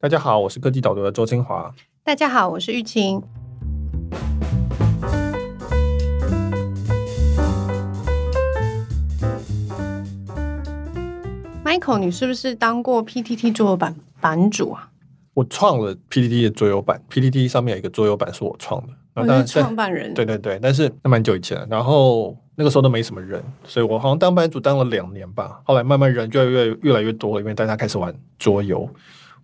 大家好，我是科技导读的周清华。大家好，我是玉清。Michael，你是不是当过 PTT 桌游版版主啊？我创了 PTT 的桌游版，PTT 上面有一个桌游版是我创的，我是创办人。对对对，但是那蛮久以前了，然后那个时候都没什么人，所以我好像当版主当了两年吧。后来慢慢人就越越越来越多了，因为大家开始玩桌游，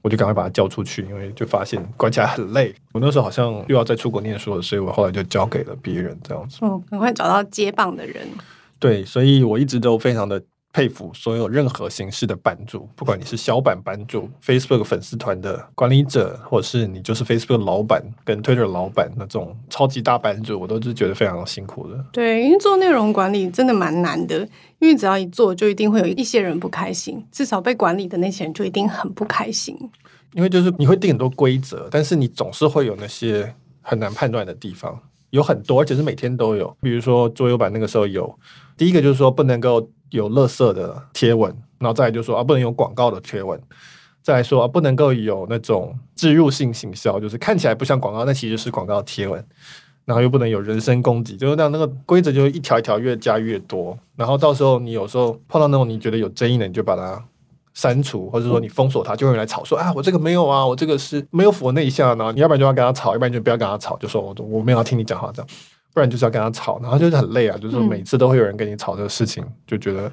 我就赶快把它交出去，因为就发现管起来很累。我那时候好像又要再出国念书了，所以我后来就交给了别人这样子。嗯，赶快找到接棒的人。对，所以我一直都非常的。佩服所有任何形式的版主，不管你是小版版主、Facebook 粉丝团的管理者，或者是你就是 Facebook 老板跟 Twitter 老板那种超级大版主，我都是觉得非常辛苦的。对，因为做内容管理真的蛮难的，因为只要一做，就一定会有一些人不开心，至少被管理的那些人就一定很不开心。因为就是你会定很多规则，但是你总是会有那些很难判断的地方，有很多，而且是每天都有。比如说桌游版那个时候有，第一个就是说不能够。有垃圾的贴文，然后再来就说啊，不能有广告的贴文，再来说啊，不能够有那种植入性行销，就是看起来不像广告，但其实是广告贴文，然后又不能有人身攻击，就是那那个规则就一条一条越加越多，然后到时候你有时候碰到那种你觉得有争议的，你就把它删除，或者说你封锁它，就会来吵说啊，我这个没有啊，我这个是没有符合那一项呢，你要不然就要跟他吵，要不然就不要跟他吵，就说我我没有要听你讲话这样。不然就是要跟他吵，然后就是很累啊，就是每次都会有人跟你吵这个事情，嗯、就觉得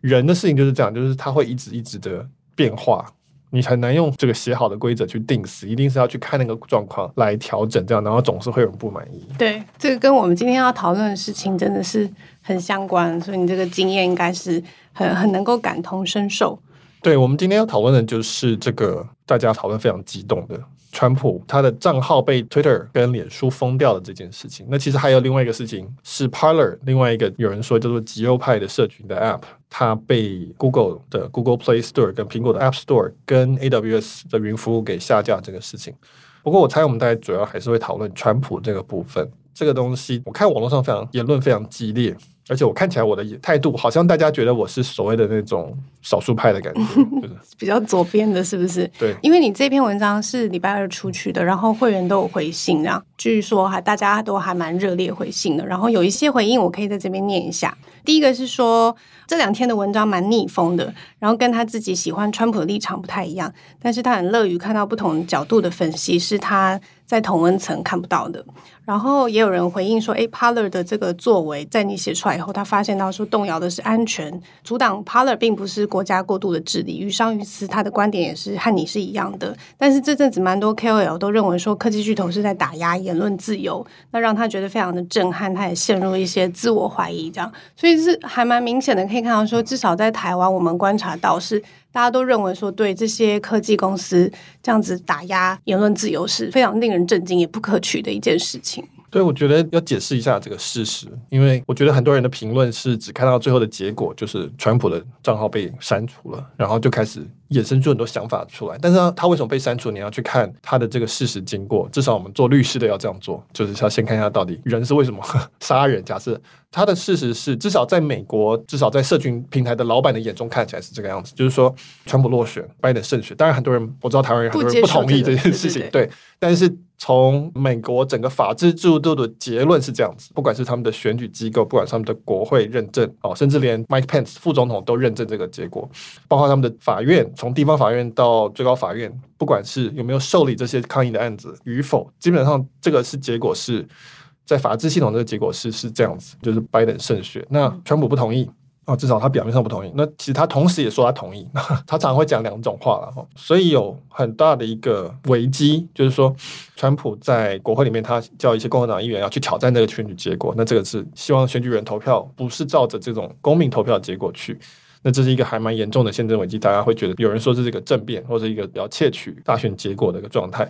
人的事情就是这样，就是他会一直一直的变化，你很难用这个写好的规则去定死，一定是要去看那个状况来调整，这样，然后总是会有人不满意。对，这个跟我们今天要讨论的事情真的是很相关，所以你这个经验应该是很很能够感同身受。对，我们今天要讨论的就是这个大家讨论非常激动的。川普他的账号被 Twitter 跟脸书封掉的这件事情，那其实还有另外一个事情是 Parler，另外一个有人说叫做极右派的社群的 App，它被 Google 的 Google Play Store 跟苹果的 App Store 跟 AWS 的云服务给下架这个事情。不过我猜我们大家主要还是会讨论川普这个部分，这个东西我看网络上非常言论非常激烈。而且我看起来我的态度好像大家觉得我是所谓的那种少数派的感觉，比较左边的，是不是？对，因为你这篇文章是礼拜二出去的，然后会员都有回信，然后据说还大家都还蛮热烈回信的，然后有一些回应我可以在这边念一下。第一个是说这两天的文章蛮逆风的，然后跟他自己喜欢川普的立场不太一样，但是他很乐于看到不同角度的分析，是他在同温层看不到的。然后也有人回应说，诶，Parler 的这个作为，在你写出来以后，他发现到说动摇的是安全，阻挡 Parler 并不是国家过度的治理。于商于私，他的观点也是和你是一样的。但是这阵子蛮多 KOL 都认为说，科技巨头是在打压言论自由，那让他觉得非常的震撼，他也陷入一些自我怀疑，这样。所以是还蛮明显的，可以看到说，至少在台湾，我们观察到是。大家都认为说，对这些科技公司这样子打压言论自由是非常令人震惊也不可取的一件事情。对，我觉得要解释一下这个事实，因为我觉得很多人的评论是只看到最后的结果，就是川普的账号被删除了，然后就开始衍生出很多想法出来。但是他为什么被删除？你要去看他的这个事实经过。至少我们做律师的要这样做，就是要先看一下到底人是为什么杀人。假设他的事实是，至少在美国，至少在社群平台的老板的眼中看起来是这个样子，就是说川普落选，拜登胜选。当然，很多人我知道台湾人很多人不同意这件事情，对，但是。从美国整个法治制度的结论是这样子，不管是他们的选举机构，不管是他们的国会认证，哦，甚至连 Mike Pence 副总统都认证这个结果，包括他们的法院，从地方法院到最高法院，不管是有没有受理这些抗议的案子与否，基本上这个是结果是在法治系统这个结果是是这样子，就是 Biden 胜选。那川普不同意。哦，至少他表面上不同意。那其实他同时也说他同意。他常常会讲两种话了哈。所以有很大的一个危机，就是说，川普在国会里面，他叫一些共和党议员要去挑战这个选举结果。那这个是希望选举人投票不是照着这种公民投票的结果去。那这是一个还蛮严重的宪政危机。大家会觉得有人说这是一个政变，或者一个比较窃取大选结果的一个状态。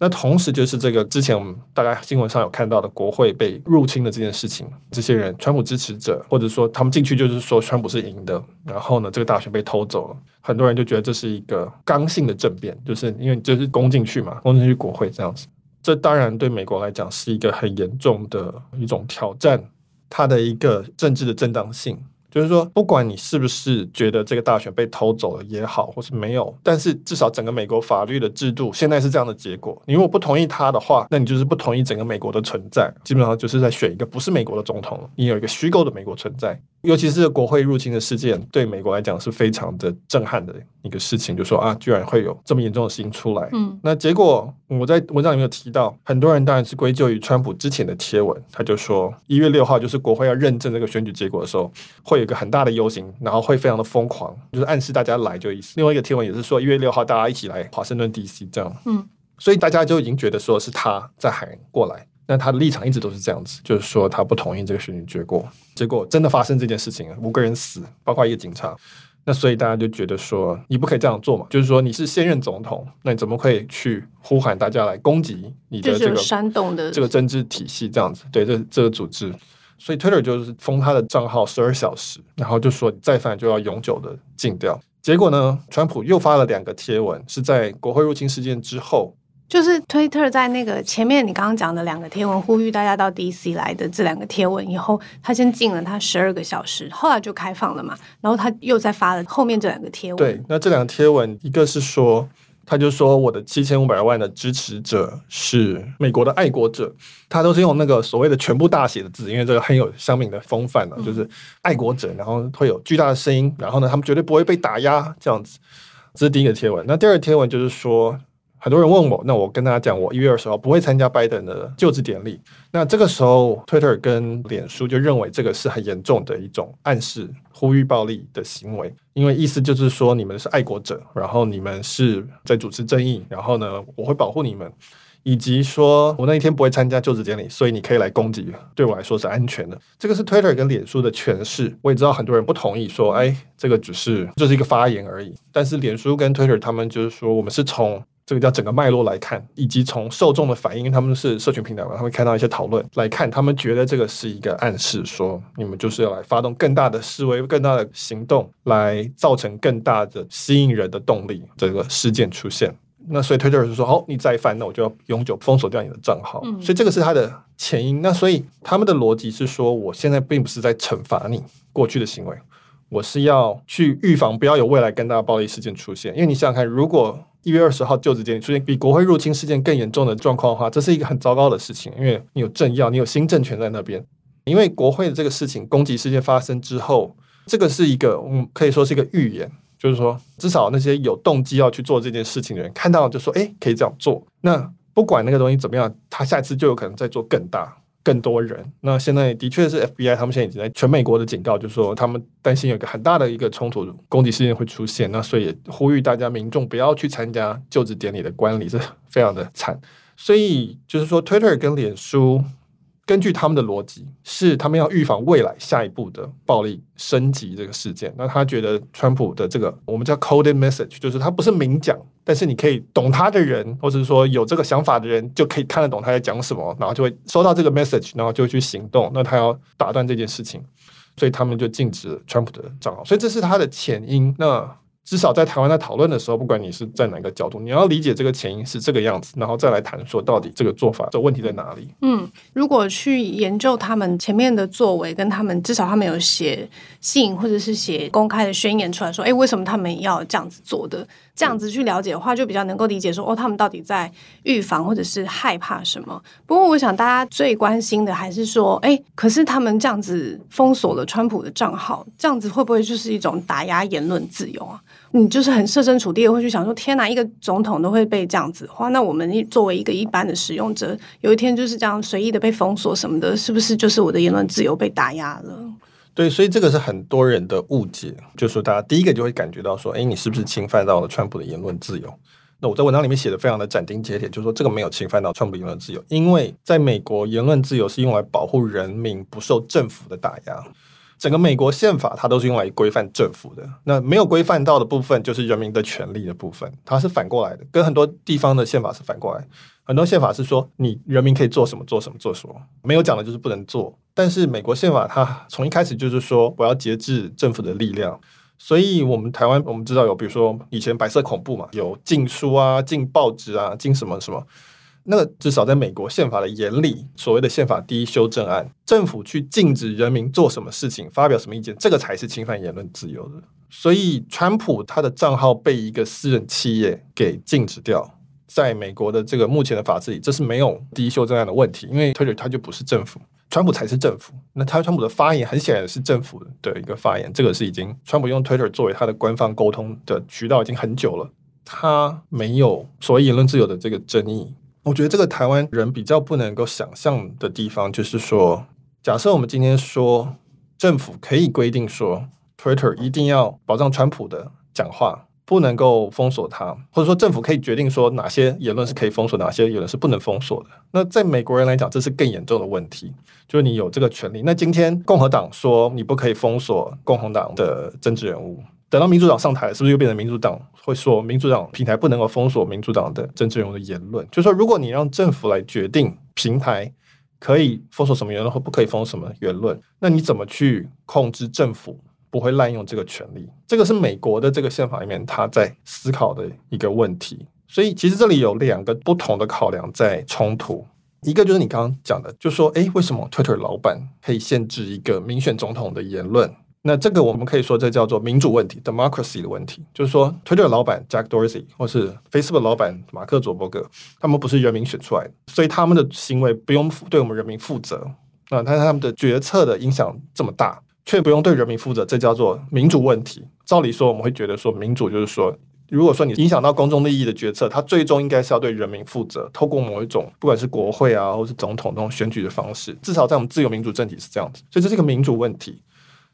那同时就是这个之前我们大概新闻上有看到的国会被入侵的这件事情，这些人川普支持者或者说他们进去就是说川普是赢的，然后呢这个大选被偷走了，很多人就觉得这是一个刚性的政变，就是因为就是攻进去嘛，攻进去国会这样子，这当然对美国来讲是一个很严重的一种挑战，它的一个政治的正当性。就是说，不管你是不是觉得这个大选被偷走了也好，或是没有，但是至少整个美国法律的制度现在是这样的结果。你如果不同意他的话，那你就是不同意整个美国的存在，基本上就是在选一个不是美国的总统，你有一个虚构的美国存在。尤其是国会入侵的事件，对美国来讲是非常的震撼的一个事情，就说啊，居然会有这么严重的事情出来。嗯，那结果我在文章里面有提到，很多人当然是归咎于川普之前的贴文，他就说一月六号就是国会要认证这个选举结果的时候，会有一个很大的游行，然后会非常的疯狂，就是暗示大家来就意思。另外一个贴文也是说一月六号大家一起来华盛顿 DC 这样。嗯，所以大家就已经觉得说是他在喊过来。那他的立场一直都是这样子，就是说他不同意这个选举结果。结果真的发生这件事情，五个人死，包括一个警察。那所以大家就觉得说，你不可以这样做嘛？就是说你是现任总统，那你怎么可以去呼喊大家来攻击你的这个煽动的这个政治体系？这样子，对这这个组织。所以 Twitter 就是封他的账号十二小时，然后就说你再犯就要永久的禁掉。结果呢，川普又发了两个贴文，是在国会入侵事件之后。就是推特在那个前面你刚刚讲的两个贴文，呼吁大家到 DC 来的这两个贴文以后，他先禁了他十二个小时，后来就开放了嘛。然后他又再发了后面这两个贴文。对，那这两个贴文，一个是说，他就说我的七千五百万的支持者是美国的爱国者，他都是用那个所谓的全部大写的字，因为这个很有乡民的风范嘛，就是爱国者，然后会有巨大的声音，然后呢，他们绝对不会被打压，这样子。这是第一个贴文。那第二个贴文就是说。很多人问我，那我跟大家讲，我一月二十号不会参加拜登的就职典礼。那这个时候，Twitter 跟脸书就认为这个是很严重的一种暗示、呼吁暴力的行为，因为意思就是说你们是爱国者，然后你们是在主持正义，然后呢，我会保护你们，以及说我那一天不会参加就职典礼，所以你可以来攻击，对我来说是安全的。这个是 Twitter 跟脸书的诠释。我也知道很多人不同意，说，哎，这个只是就是一个发言而已。但是脸书跟 Twitter 他们就是说，我们是从这个叫整个脉络来看，以及从受众的反应，因为他们是社群平台嘛，他们看到一些讨论来看，他们觉得这个是一个暗示，说你们就是要来发动更大的示威、更大的行动，来造成更大的吸引人的动力。这个事件出现，那所以 Twitter 是说，哦，你再犯，那我就要永久封锁掉你的账号。所以这个是他的前因。那所以他们的逻辑是说，我现在并不是在惩罚你过去的行为，我是要去预防不要有未来更大的暴力事件出现。因为你想想看，如果一月二十号就职典礼出现比国会入侵事件更严重的状况的话，这是一个很糟糕的事情，因为你有政要，你有新政权在那边。因为国会的这个事情攻击事件发生之后，这个是一个嗯，可以说是一个预言，就是说至少那些有动机要去做这件事情的人看到就说，哎，可以这样做。那不管那个东西怎么样，他下一次就有可能再做更大。更多人，那现在的确是 FBI，他们现在已经在全美国的警告，就是说他们担心有一个很大的一个冲突攻击事件会出现，那所以呼吁大家民众不要去参加就职典礼的观礼，这非常的惨。所以就是说，Twitter 跟脸书。根据他们的逻辑，是他们要预防未来下一步的暴力升级这个事件。那他觉得川普的这个我们叫 coded message，就是他不是明讲，但是你可以懂他的人，或者是说有这个想法的人，就可以看得懂他在讲什么，然后就会收到这个 message，然后就去行动。那他要打断这件事情，所以他们就禁止了川普的账号。所以这是他的前因。那至少在台湾在讨论的时候，不管你是在哪个角度，你要理解这个前因是这个样子，然后再来谈说到底这个做法的问题在哪里。嗯，如果去研究他们前面的作为，跟他们至少他们有写信或者是写公开的宣言出来说，哎，为什么他们要这样子做的？这样子去了解的话，就比较能够理解说，哦，他们到底在预防或者是害怕什么。不过，我想大家最关心的还是说，哎，可是他们这样子封锁了川普的账号，这样子会不会就是一种打压言论自由啊？你就是很设身处地的会去想说，天哪，一个总统都会被这样子的话，那我们作为一个一般的使用者，有一天就是这样随意的被封锁什么的，是不是就是我的言论自由被打压了？对，所以这个是很多人的误解，就是说大家第一个就会感觉到说，哎，你是不是侵犯到了川普的言论自由？那我在文章里面写的非常的斩钉截铁，就是说这个没有侵犯到川普言论自由，因为在美国，言论自由是用来保护人民不受政府的打压。整个美国宪法它都是用来规范政府的，那没有规范到的部分就是人民的权利的部分，它是反过来的，跟很多地方的宪法是反过来。很多宪法是说你人民可以做什么做什么做什么，没有讲的就是不能做。但是美国宪法它从一开始就是说我要节制政府的力量，所以我们台湾我们知道有比如说以前白色恐怖嘛，有禁书啊、禁报纸啊、禁什么什么。那至少在美国宪法的眼里，所谓的宪法第一修正案，政府去禁止人民做什么事情、发表什么意见，这个才是侵犯言论自由的。所以，川普他的账号被一个私人企业给禁止掉。在美国的这个目前的法制里，这是没有第一修正案的问题，因为 Twitter 它就不是政府，川普才是政府。那他川普的发言很显然是政府的一个发言，这个是已经川普用 Twitter 作为他的官方沟通的渠道已经很久了，他没有所谓言论自由的这个争议。我觉得这个台湾人比较不能够想象的地方，就是说，假设我们今天说政府可以规定说 Twitter 一定要保障川普的讲话。不能够封锁他，或者说政府可以决定说哪些言论是可以封锁，哪些言论是不能封锁的。那在美国人来讲，这是更严重的问题，就是你有这个权利。那今天共和党说你不可以封锁共和党的政治人物，等到民主党上台，是不是又变成民主党会说民主党平台不能够封锁民主党的政治人物的言论？就是说，如果你让政府来决定平台可以封锁什么言论或不可以封锁什么言论，那你怎么去控制政府？不会滥用这个权利，这个是美国的这个宪法里面他在思考的一个问题。所以其实这里有两个不同的考量在冲突，一个就是你刚刚讲的，就说，诶，为什么 Twitter 老板可以限制一个民选总统的言论？那这个我们可以说这叫做民主问题 （democracy） 的问题，就是说 Twitter 老板 Jack Dorsey 或是 Facebook 老板马克·佐伯格，他们不是人民选出来的，所以他们的行为不用对我们人民负责啊，但是他们的决策的影响这么大。却不用对人民负责，这叫做民主问题。照理说，我们会觉得说，民主就是说，如果说你影响到公众利益的决策，它最终应该是要对人民负责，透过某一种不管是国会啊，或是总统那种选举的方式，至少在我们自由民主政体是这样子。所以这是一个民主问题。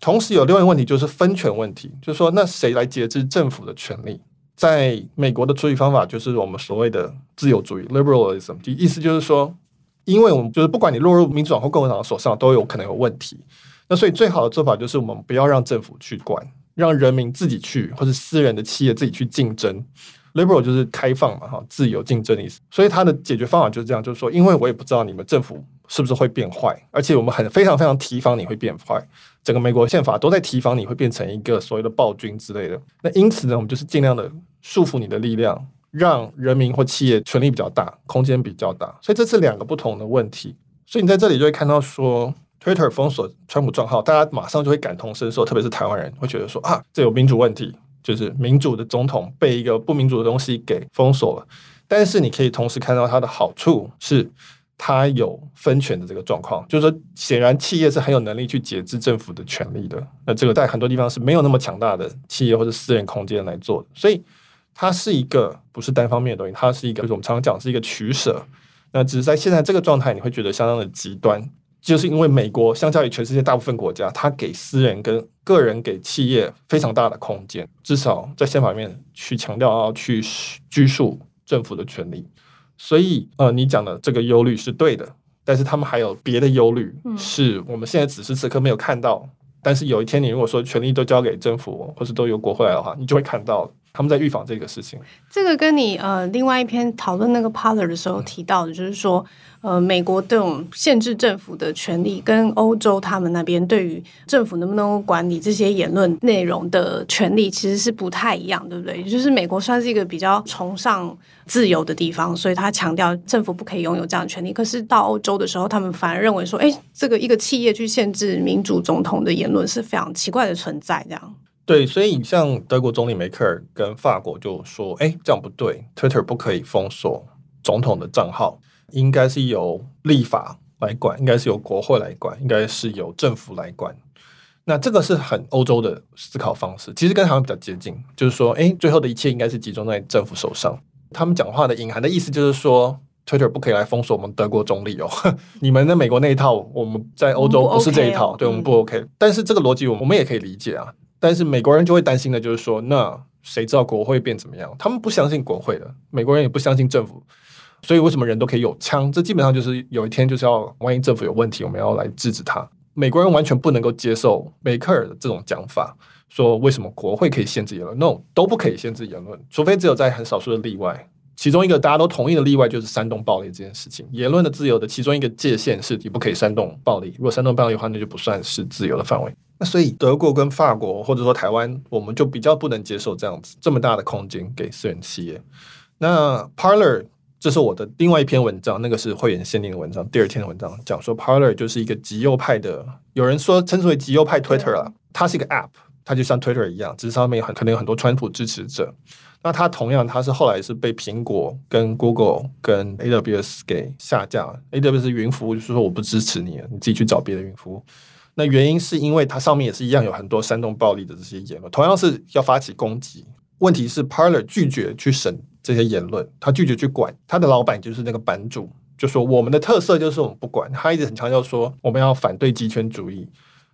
同时有另外一个问题，就是分权问题，就是说，那谁来节制政府的权力？在美国的处理方法就是我们所谓的自由主义 （liberalism），意思就是说，因为我们就是不管你落入民主党或共和党手上，都有可能有问题。那所以最好的做法就是我们不要让政府去管，让人民自己去，或者私人的企业自己去竞争。Liberal 就是开放嘛，哈，自由竞争的意思。所以它的解决方法就是这样，就是说，因为我也不知道你们政府是不是会变坏，而且我们很非常非常提防你会变坏。整个美国宪法都在提防你会变成一个所谓的暴君之类的。那因此呢，我们就是尽量的束缚你的力量，让人民或企业权力比较大，空间比较大。所以这是两个不同的问题。所以你在这里就会看到说。Twitter 封锁川普账号，大家马上就会感同身受，特别是台湾人会觉得说啊，这有民主问题，就是民主的总统被一个不民主的东西给封锁了。但是你可以同时看到它的好处是，它有分权的这个状况，就是说，显然企业是很有能力去节制政府的权力的。那这个在很多地方是没有那么强大的企业或者私人空间来做的，所以它是一个不是单方面的东西，它是一个就是我们常常讲是一个取舍。那只是在现在这个状态，你会觉得相当的极端。就是因为美国相较于全世界大部分国家，它给私人跟个人给企业非常大的空间，至少在宪法里面去强调要去拘束政府的权利。所以，呃，你讲的这个忧虑是对的，但是他们还有别的忧虑，是我们现在此时此刻没有看到。但是有一天，你如果说权力都交给政府，或是都由国会来的话，你就会看到他们在预防这个事情。这个跟你呃另外一篇讨论那个 Parler 的时候提到的，就是说。呃，美国这种限制政府的权利，跟欧洲他们那边对于政府能不能管理这些言论内容的权利，其实是不太一样，对不对？也就是美国算是一个比较崇尚自由的地方，所以他强调政府不可以拥有这样的权利。可是到欧洲的时候，他们反而认为说，哎，这个一个企业去限制民主总统的言论是非常奇怪的存在，这样。对，所以像德国总理梅克尔跟法国就说，哎，这样不对，Twitter 不可以封锁总统的账号。应该是由立法来管，应该是由国会来管，应该是由政府来管。那这个是很欧洲的思考方式，其实跟台湾比较接近，就是说，哎，最后的一切应该是集中在政府手上。他们讲话的隐含的意思就是说，Twitter 不可以来封锁我们德国总理哦，你们的美国那一套，我们在欧洲不是这一套，对我们不 OK。但是这个逻辑，我们也可以理解啊。但是美国人就会担心的就是说，那谁知道国会变怎么样？他们不相信国会的，美国人也不相信政府。所以为什么人都可以有枪？这基本上就是有一天就是要，万一政府有问题，我们要来制止他。美国人完全不能够接受梅克尔的这种讲法，说为什么国会可以限制言论？No，都不可以限制言论，除非只有在很少数的例外。其中一个大家都同意的例外就是煽动暴力这件事情。言论的自由的其中一个界限是你不可以煽动暴力，如果煽动暴力的话，那就不算是自由的范围。那所以德国跟法国或者说台湾，我们就比较不能接受这样子这么大的空间给私人企业。那 Parler。这是我的另外一篇文章，那个是会员限定的文章。第二天的文章讲说，Parler 就是一个极右派的，有人说称之为极右派 Twitter 了。它是一个 App，它就像 Twitter 一样，只是上面很可能有很多川普支持者。那它同样，它是后来是被苹果、跟 Google、跟 AWS 给下架了。AWS 云服务就是说我不支持你了，你自己去找别的云服务。那原因是因为它上面也是一样有很多煽动暴力的这些言论，同样是要发起攻击。问题是 Parler 拒绝去审这些言论，他拒绝去管，他的老板就是那个版主，就说我们的特色就是我们不管，他一直很强调说我们要反对极权主义，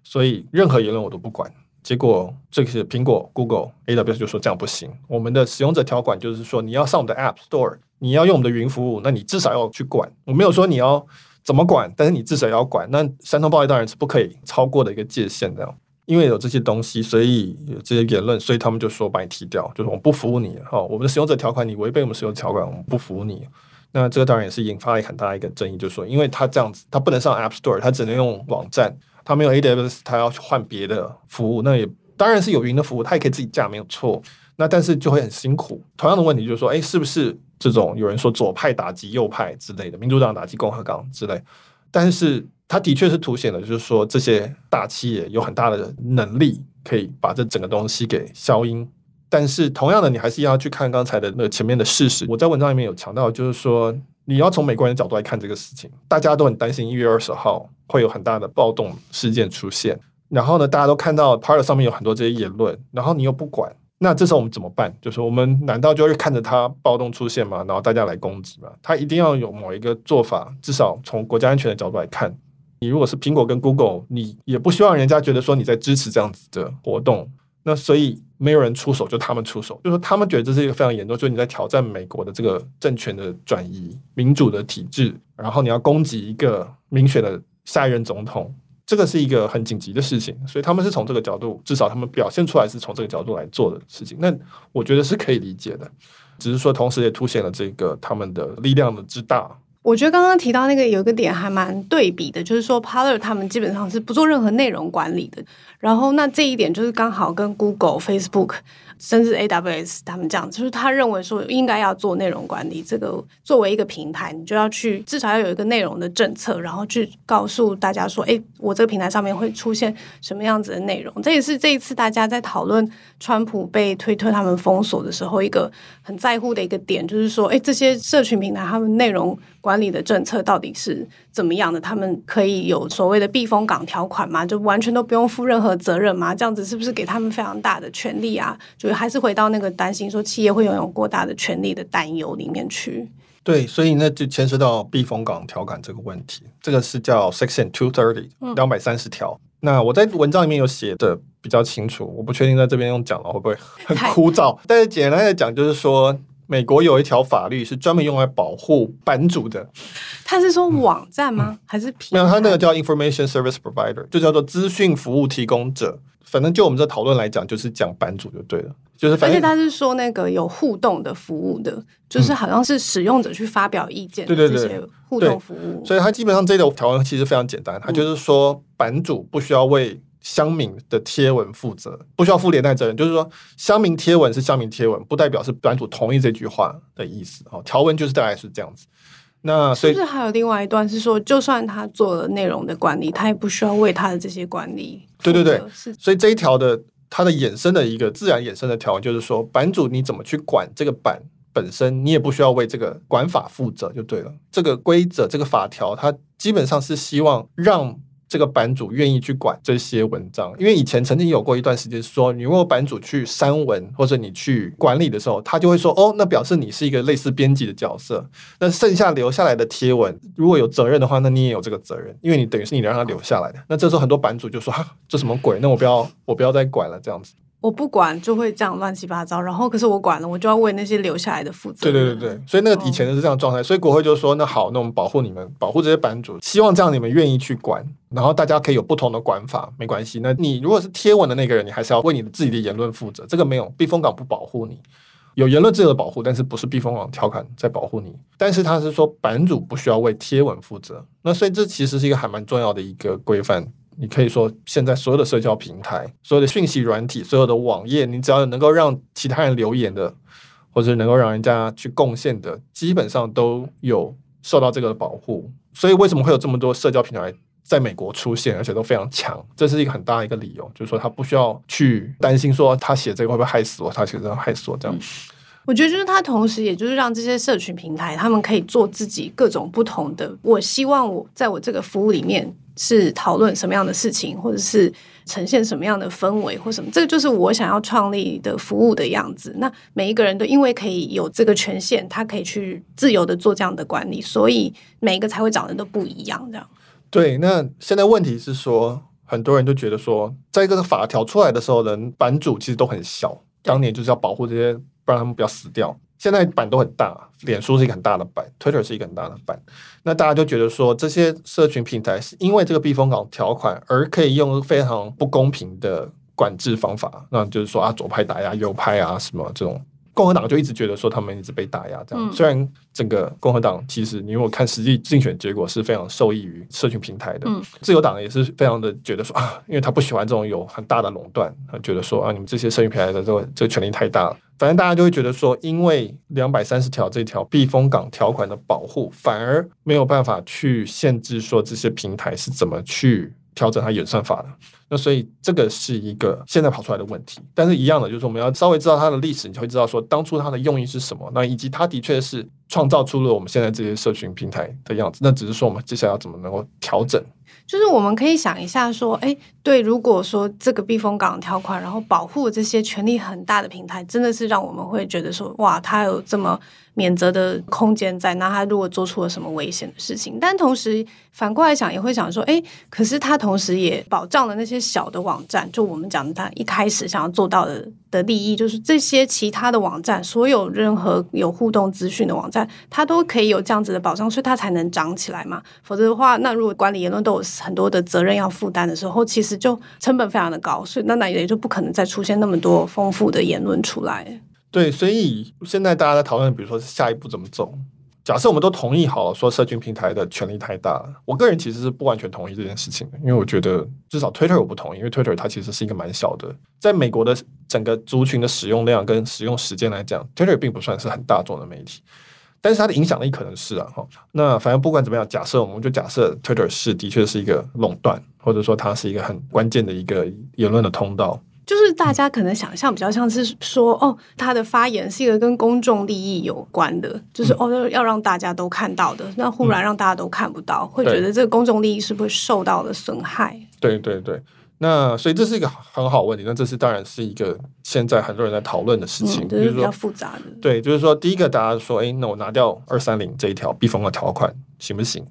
所以任何言论我都不管。结果这个是苹果、Google、AWS 就说这样不行，我们的使用者条款就是说你要上我们的 App Store，你要用我们的云服务，那你至少要去管。我没有说你要怎么管，但是你至少要管。那三通暴力当然是不可以超过的一个界限，这样。因为有这些东西，所以有这些言论，所以他们就说把你踢掉，就是我们不服你。哈，我们的使用者条款你违背我们使用条款，我们不服你。那这个当然也是引发了很大一个争议，就是说，因为他这样子，他不能上 App Store，他只能用网站，他没有 AWS，他要去换别的服务。那也当然是有云的服务，他也可以自己架，没有错。那但是就会很辛苦。同样的问题就是说，哎，是不是这种有人说左派打击右派之类的，民主党打击共和党之类？但是。它的确是凸显了，就是说这些大企业有很大的能力，可以把这整个东西给消音。但是同样的，你还是要去看刚才的那个前面的事实。我在文章里面有强调，就是说你要从美国人的角度来看这个事情，大家都很担心一月二十号会有很大的暴动事件出现。然后呢，大家都看到 Parler 上面有很多这些言论，然后你又不管，那这时候我们怎么办？就是我们难道就是看着他暴动出现吗？然后大家来攻击吗？他一定要有某一个做法，至少从国家安全的角度来看。你如果是苹果跟 Google，你也不希望人家觉得说你在支持这样子的活动，那所以没有人出手，就他们出手，就是说他们觉得这是一个非常严重，就是你在挑战美国的这个政权的转移、民主的体制，然后你要攻击一个民选的下一任总统，这个是一个很紧急的事情，所以他们是从这个角度，至少他们表现出来是从这个角度来做的事情，那我觉得是可以理解的，只是说同时也凸显了这个他们的力量的之大。我觉得刚刚提到那个有一个点还蛮对比的，就是说 Parler 他们基本上是不做任何内容管理的，然后那这一点就是刚好跟 Google、Facebook。甚至 AWS 他们这样，就是他认为说应该要做内容管理。这个作为一个平台，你就要去至少要有一个内容的政策，然后去告诉大家说，哎，我这个平台上面会出现什么样子的内容。这也是这一次大家在讨论川普被推特他们封锁的时候，一个很在乎的一个点，就是说，哎，这些社群平台他们内容管理的政策到底是怎么样的？他们可以有所谓的避风港条款吗？就完全都不用负任何责任吗？这样子是不是给他们非常大的权利啊？就还是回到那个担心说企业会拥有过大的权力的担忧里面去。对，所以那就牵涉到避风港条款这个问题。这个是叫 Section Two Thirty，两百三十条。那我在文章里面有写的比较清楚，我不确定在这边用讲了会不会很枯燥。但是简单的讲，就是说美国有一条法律是专门用来保护版主的。他是说网站吗？嗯、还是没有？他那个叫 Information Service Provider，就叫做资讯服务提供者。反正就我们这讨论来讲，就是讲版主就对了，就是反正。而且他是说那个有互动的服务的，就是好像是使用者去发表意见的这些互动服务。所以，他基本上这条条文其实非常简单，他就是说版主不需要为乡民的贴文负责，不需要负连带责任。就是说，乡民贴文是乡民贴文，不代表是版主同意这句话的意思。哦，条文就是大概是这样子。那所以是不是还有另外一段是说，就算他做了内容的管理，他也不需要为他的这些管理。对对对，所以这一条的它的衍生的一个自然衍生的条文就是说，版主你怎么去管这个版本身，你也不需要为这个管法负责就对了。这个规则这个法条，它基本上是希望让。这个版主愿意去管这些文章，因为以前曾经有过一段时间说，你如果版主去删文或者你去管理的时候，他就会说，哦，那表示你是一个类似编辑的角色。那剩下留下来的贴文，如果有责任的话，那你也有这个责任，因为你等于是你让他留下来的。那这时候很多版主就说，哈，这什么鬼？那我不要，我不要再管了，这样子。我不管就会这样乱七八糟，然后可是我管了，我就要为那些留下来的负责。对对对对，所以那个以前的是这样状态，哦、所以国会就说，那好，那我们保护你们，保护这些版主，希望这样你们愿意去管，然后大家可以有不同的管法，没关系。那你如果是贴文的那个人，你还是要为你的自己的言论负责，这个没有避风港不保护你，有言论自由的保护，但是不是避风港条款在保护你，但是他是说版主不需要为贴文负责，那所以这其实是一个还蛮重要的一个规范。你可以说，现在所有的社交平台、所有的讯息软体、所有的网页，你只要能够让其他人留言的，或者能够让人家去贡献的，基本上都有受到这个保护。所以为什么会有这么多社交平台在美国出现，而且都非常强？这是一个很大的一个理由，就是说他不需要去担心说他写这个会不会害死我，他写这个害死我这样。嗯我觉得就是他，同时也就是让这些社群平台，他们可以做自己各种不同的。我希望我在我这个服务里面是讨论什么样的事情，或者是呈现什么样的氛围或什么，这个就是我想要创立的服务的样子。那每一个人都因为可以有这个权限，他可以去自由的做这样的管理，所以每一个才会长得都不一样。这样。对，那现在问题是说，很多人都觉得说，在这个法条出来的时候，人版主其实都很小，当年就是要保护这些。不然他们不要死掉。现在版都很大，脸书是一个很大的版，Twitter 是一个很大的版。那大家就觉得说，这些社群平台是因为这个避风港条款而可以用非常不公平的管制方法，那就是说啊，左派打压右派啊，什么这种。共和党就一直觉得说他们一直被打压，这样。嗯、虽然整个共和党其实你如果看实际竞选结果是非常受益于社群平台的，嗯、自由党也是非常的觉得说啊，因为他不喜欢这种有很大的垄断，他觉得说啊，你们这些社群平台的这个这个权力太大了。反正大家就会觉得说，因为两百三十条这条避风港条款的保护，反而没有办法去限制说这些平台是怎么去调整它演算法的。那所以这个是一个现在跑出来的问题，但是一样的，就是我们要稍微知道它的历史，你就会知道说当初它的用意是什么，那以及它的确是创造出了我们现在这些社群平台的样子。那只是说我们接下来要怎么能够调整。就是我们可以想一下说，哎，对，如果说这个避风港条款，然后保护这些权力很大的平台，真的是让我们会觉得说，哇，它有这么免责的空间在。那它如果做出了什么危险的事情，但同时反过来想，也会想说，哎，可是它同时也保障了那些小的网站，就我们讲的，它一开始想要做到的的利益，就是这些其他的网站，所有任何有互动资讯的网站，它都可以有这样子的保障，所以它才能涨起来嘛。否则的话，那如果管理言论都有很多的责任要负担的时候，其实就成本非常的高，所以那那也就不可能再出现那么多丰富的言论出来。对，所以现在大家在讨论，比如说下一步怎么走。假设我们都同意好了，说社群平台的权力太大，我个人其实是不完全同意这件事情的，因为我觉得至少 Twitter 我不同意，因为 Twitter 它其实是一个蛮小的，在美国的整个族群的使用量跟使用时间来讲，Twitter 并不算是很大众的媒体。但是它的影响力可能是啊，哈，那反正不管怎么样，假设我们就假设 Twitter 是的确是一个垄断，或者说它是一个很关键的一个言论的通道。就是大家可能想象比较像是说，哦，他的发言是一个跟公众利益有关的，就是哦要让大家都看到的，那忽然让大家都看不到，会觉得这个公众利益是不是受到了损害？对对对。那所以这是一个很好问题，那这是当然是一个现在很多人在讨论的事情，就、嗯、是比较复杂的。对，就是说第一个大家说，哎，那我拿掉二三零这一条避风的条款行不行？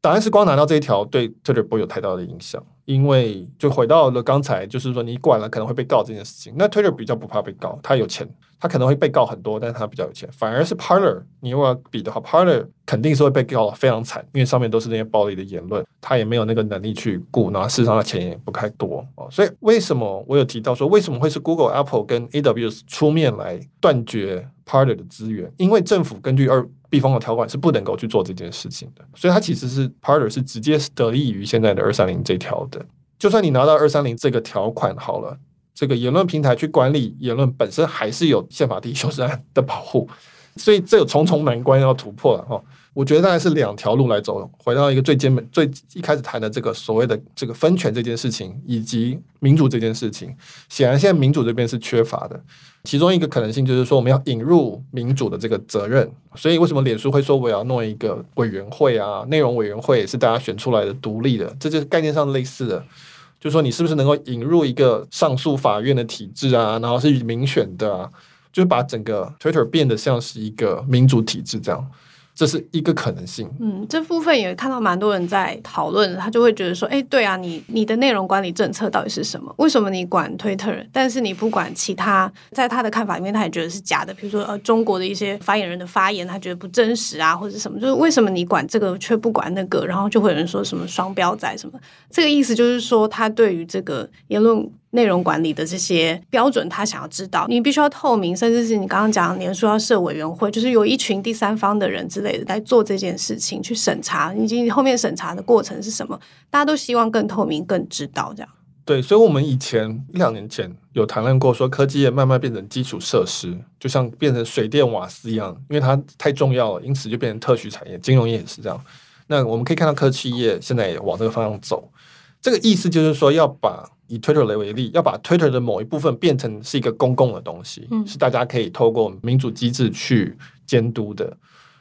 答案是光拿到这一条对 Twitter 不会有太大的影响，因为就回到了刚才，就是说你管了可能会被告这件事情，那 Twitter 比较不怕被告，他有钱。他可能会被告很多，但是他比较有钱。反而是 Parler，你如果要比的话，Parler 肯定是会被告非常惨，因为上面都是那些暴力的言论，他也没有那个能力去顾，然后事实上他钱也不太多哦。所以为什么我有提到说，为什么会是 Google、Apple 跟 AWS 出面来断绝 Parler 的资源？因为政府根据二避风的条款是不能够去做这件事情的，所以它其实是 Parter 是直接得益于现在的二三零这条的。就算你拿到二三零这个条款好了。这个言论平台去管理言论本身还是有宪法第一修正案的保护，所以这有重重难关要突破了哈。我觉得大概是两条路来走，回到一个最基本、最一开始谈的这个所谓的这个分权这件事情，以及民主这件事情。显然现在民主这边是缺乏的，其中一个可能性就是说我们要引入民主的这个责任。所以为什么脸书会说我要弄一个委员会啊？内容委员会也是大家选出来的独立的，这就是概念上类似的。就是说，你是不是能够引入一个上诉法院的体制啊？然后是民选的啊，就是把整个 Twitter 变得像是一个民主体制这样。这是一个可能性。嗯，这部分也看到蛮多人在讨论，他就会觉得说，哎，对啊，你你的内容管理政策到底是什么？为什么你管 Twitter，但是你不管其他？在他的看法里面，他也觉得是假的。比如说，呃，中国的一些发言人的发言，他觉得不真实啊，或者什么？就是为什么你管这个却不管那个？然后就会有人说什么双标仔什么？这个意思就是说，他对于这个言论。内容管理的这些标准，他想要知道，你必须要透明，甚至是你刚刚讲，脸书要设委员会，就是有一群第三方的人之类的来做这件事情，去审查，以及后面审查的过程是什么，大家都希望更透明、更知道这样。对，所以，我们以前一两年前有谈论过，说科技业慢慢变成基础设施，就像变成水电瓦斯一样，因为它太重要了，因此就变成特许产业。金融业也是这样。那我们可以看到，科技业现在也往这个方向走。这个意思就是说，要把以 Twitter 为例，要把 Twitter 的某一部分变成是一个公共的东西，嗯、是大家可以透过民主机制去监督的。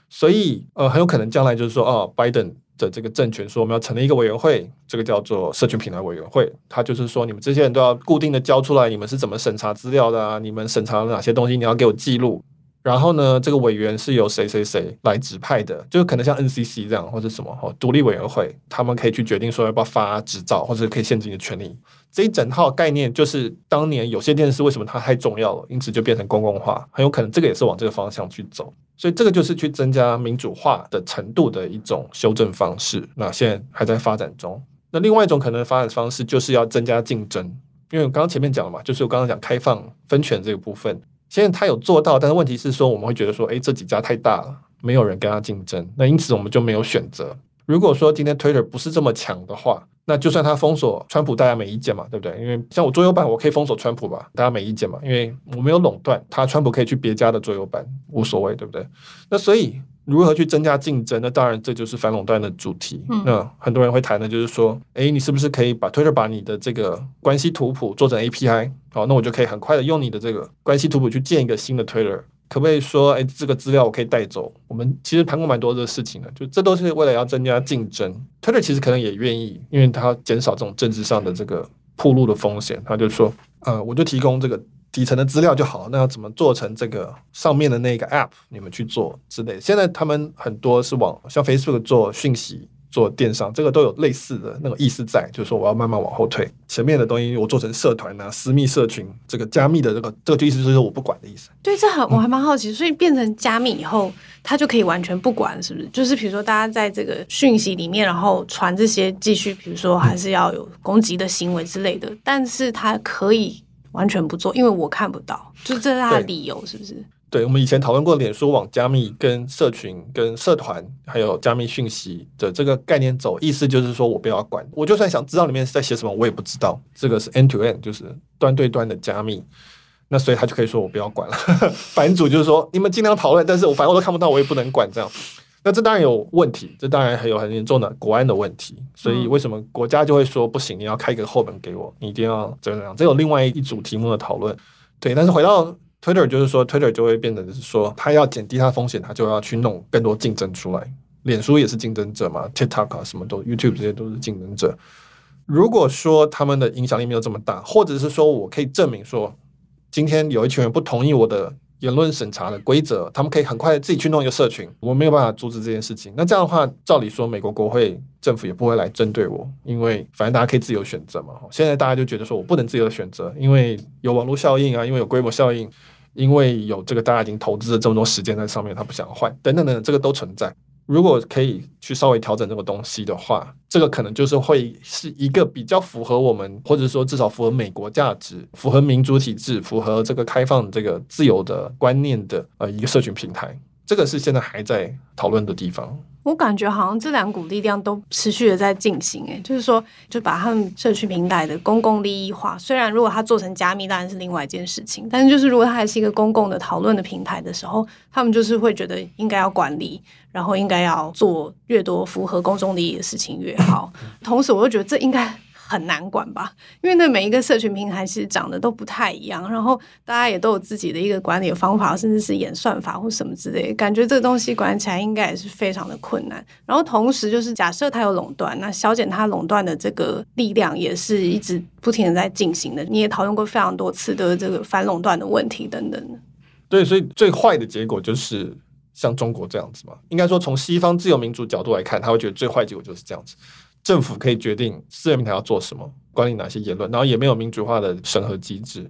所以，呃，很有可能将来就是说，哦，拜登。的这个政权说，我们要成立一个委员会，这个叫做社群平台委员会。他就是说，你们这些人都要固定的交出来，你们是怎么审查资料的啊？你们审查了哪些东西？你要给我记录。然后呢，这个委员是由谁谁谁来指派的？就可能像 NCC 这样，或者什么哦，独立委员会，他们可以去决定说要不要发执照，或者可以限制你的权利。这一整套概念就是当年有线电视为什么它太重要了，因此就变成公共化，很有可能这个也是往这个方向去走。所以这个就是去增加民主化的程度的一种修正方式。那现在还在发展中。那另外一种可能的发展方式就是要增加竞争，因为我刚刚前面讲了嘛，就是我刚刚讲开放分权这个部分。现在他有做到，但是问题是说，我们会觉得说，哎，这几家太大了，没有人跟他竞争，那因此我们就没有选择。如果说今天 Twitter 不是这么强的话，那就算他封锁川普，大家没意见嘛，对不对？因为像我桌游版，我可以封锁川普吧，大家没意见嘛，因为我没有垄断，他川普可以去别家的桌游版，无所谓，对不对？那所以如何去增加竞争？那当然这就是反垄断的主题。嗯、那很多人会谈的就是说，诶，你是不是可以把 Twitter 把你的这个关系图谱做成 API？好，那我就可以很快的用你的这个关系图谱去建一个新的 Twitter。可不可以说，哎，这个资料我可以带走？我们其实谈过蛮多的事情的，就这都是为了要增加竞争。Twitter 其实可能也愿意，因为它要减少这种政治上的这个铺路的风险。他就说，呃，我就提供这个底层的资料就好，那要怎么做成这个上面的那个 App，你们去做之类。现在他们很多是往像 Facebook 做讯息。做电商，这个都有类似的那个意思在，就是说我要慢慢往后退，前面的东西我做成社团啊、私密社群，这个加密的这个这个就意思就是我不管的意思。对，这很我还蛮好奇，所以变成加密以后，它就可以完全不管，是不是？就是比如说大家在这个讯息里面，然后传这些继续，比如说还是要有攻击的行为之类的，但是它可以完全不做，因为我看不到，就这是他的理由，是不是？对，我们以前讨论过，脸书往加密、跟社群、跟社团，还有加密讯息的这个概念走，意思就是说我不要管，我就算想知道里面是在写什么，我也不知道。这个是 end to end，就是端对端的加密。那所以他就可以说我不要管了。版主就是说你们尽量讨论，但是我反正我都看不到，我也不能管这样。那这当然有问题，这当然还有很严重的国安的问题。所以为什么国家就会说不行？你要开一个后门给我，你一定要怎样？这有另外一组题目的讨论。对，但是回到。Twitter 就是说，Twitter 就会变成是说，他要减低它风险，他就要去弄更多竞争出来。脸书也是竞争者嘛，TikTok 啊，什么都 YouTube 这些都是竞争者。如果说他们的影响力没有这么大，或者是说我可以证明说，今天有一群人不同意我的。言论审查的规则，他们可以很快自己去弄一个社群，我没有办法阻止这件事情。那这样的话，照理说，美国国会政府也不会来针对我，因为反正大家可以自由选择嘛。现在大家就觉得说我不能自由选择，因为有网络效应啊，因为有规模效应，因为有这个大家已经投资了这么多时间在上面，他不想换，等等等等，这个都存在。如果可以去稍微调整这个东西的话，这个可能就是会是一个比较符合我们，或者说至少符合美国价值、符合民主体制、符合这个开放、这个自由的观念的呃一个社群平台。这个是现在还在讨论的地方。我感觉好像这两股力量都持续的在进行，诶，就是说，就把他们社区平台的公共利益化。虽然如果它做成加密，当然是另外一件事情，但是就是如果它还是一个公共的讨论的平台的时候，他们就是会觉得应该要管理，然后应该要做越多符合公众利益的事情越好。同时，我又觉得这应该。很难管吧，因为那每一个社群平台其实长得都不太一样，然后大家也都有自己的一个管理的方法，甚至是演算法或什么之类，感觉这个东西管起来应该也是非常的困难。然后同时就是假设它有垄断，那削减它垄断的这个力量也是一直不停的在进行的。你也讨论过非常多次的这个反垄断的问题等等。对，所以最坏的结果就是像中国这样子嘛。应该说从西方自由民主角度来看，他会觉得最坏结果就是这样子。政府可以决定私人平台要做什么，管理哪些言论，然后也没有民主化的审核机制。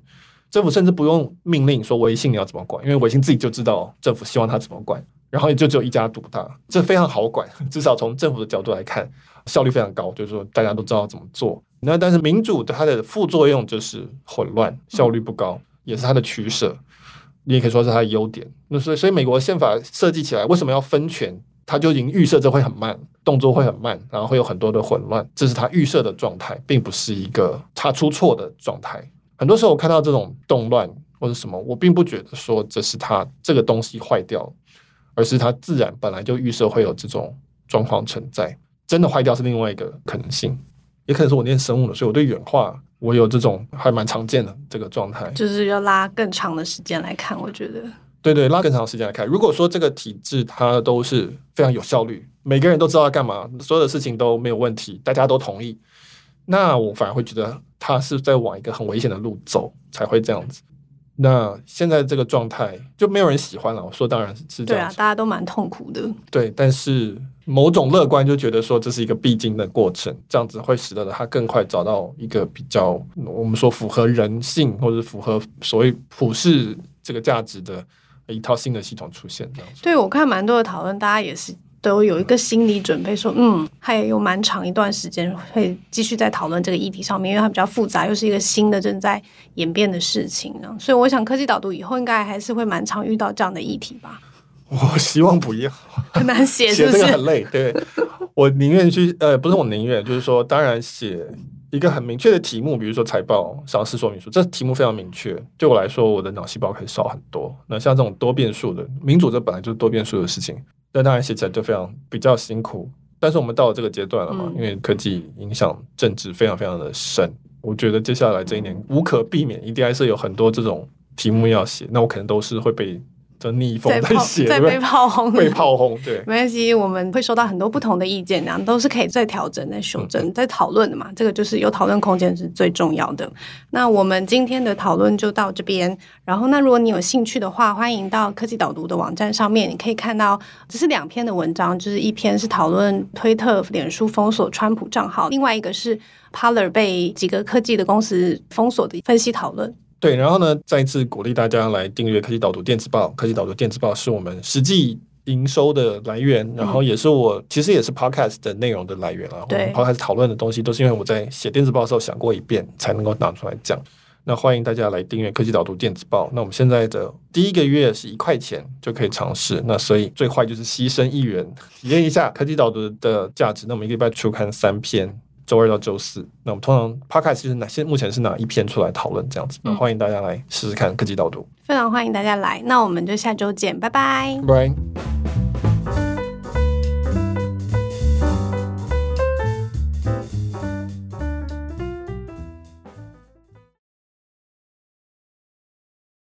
政府甚至不用命令说微信你要怎么管，因为微信自己就知道政府希望他怎么管，然后也就只有一家独大，这非常好管。至少从政府的角度来看，效率非常高，就是说大家都知道怎么做。那但是民主的它的副作用就是混乱，效率不高，也是它的取舍。你也可以说是它的优点。那所以所以美国宪法设计起来为什么要分权？他就已经预设这会很慢，动作会很慢，然后会有很多的混乱，这是他预设的状态，并不是一个他出错的状态。很多时候我看到这种动乱或者什么，我并不觉得说这是他这个东西坏掉，而是他自然本来就预设会有这种状况存在。真的坏掉是另外一个可能性，也可能是我念生物的，所以我对演化我有这种还蛮常见的这个状态，就是要拉更长的时间来看，我觉得。对对，拉更长时间来看。如果说这个体制它都是非常有效率，每个人都知道要干嘛，所有的事情都没有问题，大家都同意，那我反而会觉得他是在往一个很危险的路走，才会这样子。那现在这个状态就没有人喜欢了。我说当然是这样。对啊，大家都蛮痛苦的。对，但是某种乐观就觉得说这是一个必经的过程，这样子会使得他更快找到一个比较我们说符合人性或者符合所谓普世这个价值的。一套新的系统出现，这样子。对，我看蛮多的讨论，大家也是都有一个心理准备，说，嗯，还有蛮长一段时间会继续在讨论这个议题上面，因为它比较复杂，又是一个新的正在演变的事情呢。所以，我想科技导读以后应该还是会蛮常遇到这样的议题吧。我希望不要，很难写，写这个很累。对，我宁愿去，呃，不是我宁愿，就是说，当然写。一个很明确的题目，比如说财报、上市说明书，这题目非常明确。对我来说，我的脑细胞可以少很多。那像这种多变数的民主，这本来就是多变数的事情，那当然写起来就非常比较辛苦。但是我们到了这个阶段了嘛，因为科技影响政治非常非常的深，我觉得接下来这一年无可避免，一定还是有很多这种题目要写。那我可能都是会被。就逆风在写，在被炮轰，被炮轰，对，没关系，我们会收到很多不同的意见，然后都是可以再调整、再修正、再讨论的嘛。这个就是有讨论空间是最重要的。那我们今天的讨论就到这边。然后，那如果你有兴趣的话，欢迎到科技导读的网站上面，你可以看到只是两篇的文章，就是一篇是讨论推特、脸书封锁川普账号，另外一个是 Parler 被几个科技的公司封锁的分析讨论。对，然后呢，再次鼓励大家来订阅科技导读电子报。科技导读电子报是我们实际营收的来源，然后也是我其实也是 podcast 的内容的来源啊。对，podcast 讨论的东西都是因为我在写电子报的时候想过一遍，才能够拿出来讲。那欢迎大家来订阅科技导读电子报。那我们现在的第一个月是一块钱就可以尝试，那所以最坏就是牺牲一元，体验一下科技导读的价值。那我们一个礼拜出刊三篇。周二到周四，那我们通常 Podcast 是哪些？目前是哪一篇出来讨论这样子？那欢迎大家来试试看科技导读，非常欢迎大家来。那我们就下周见，拜拜。拜。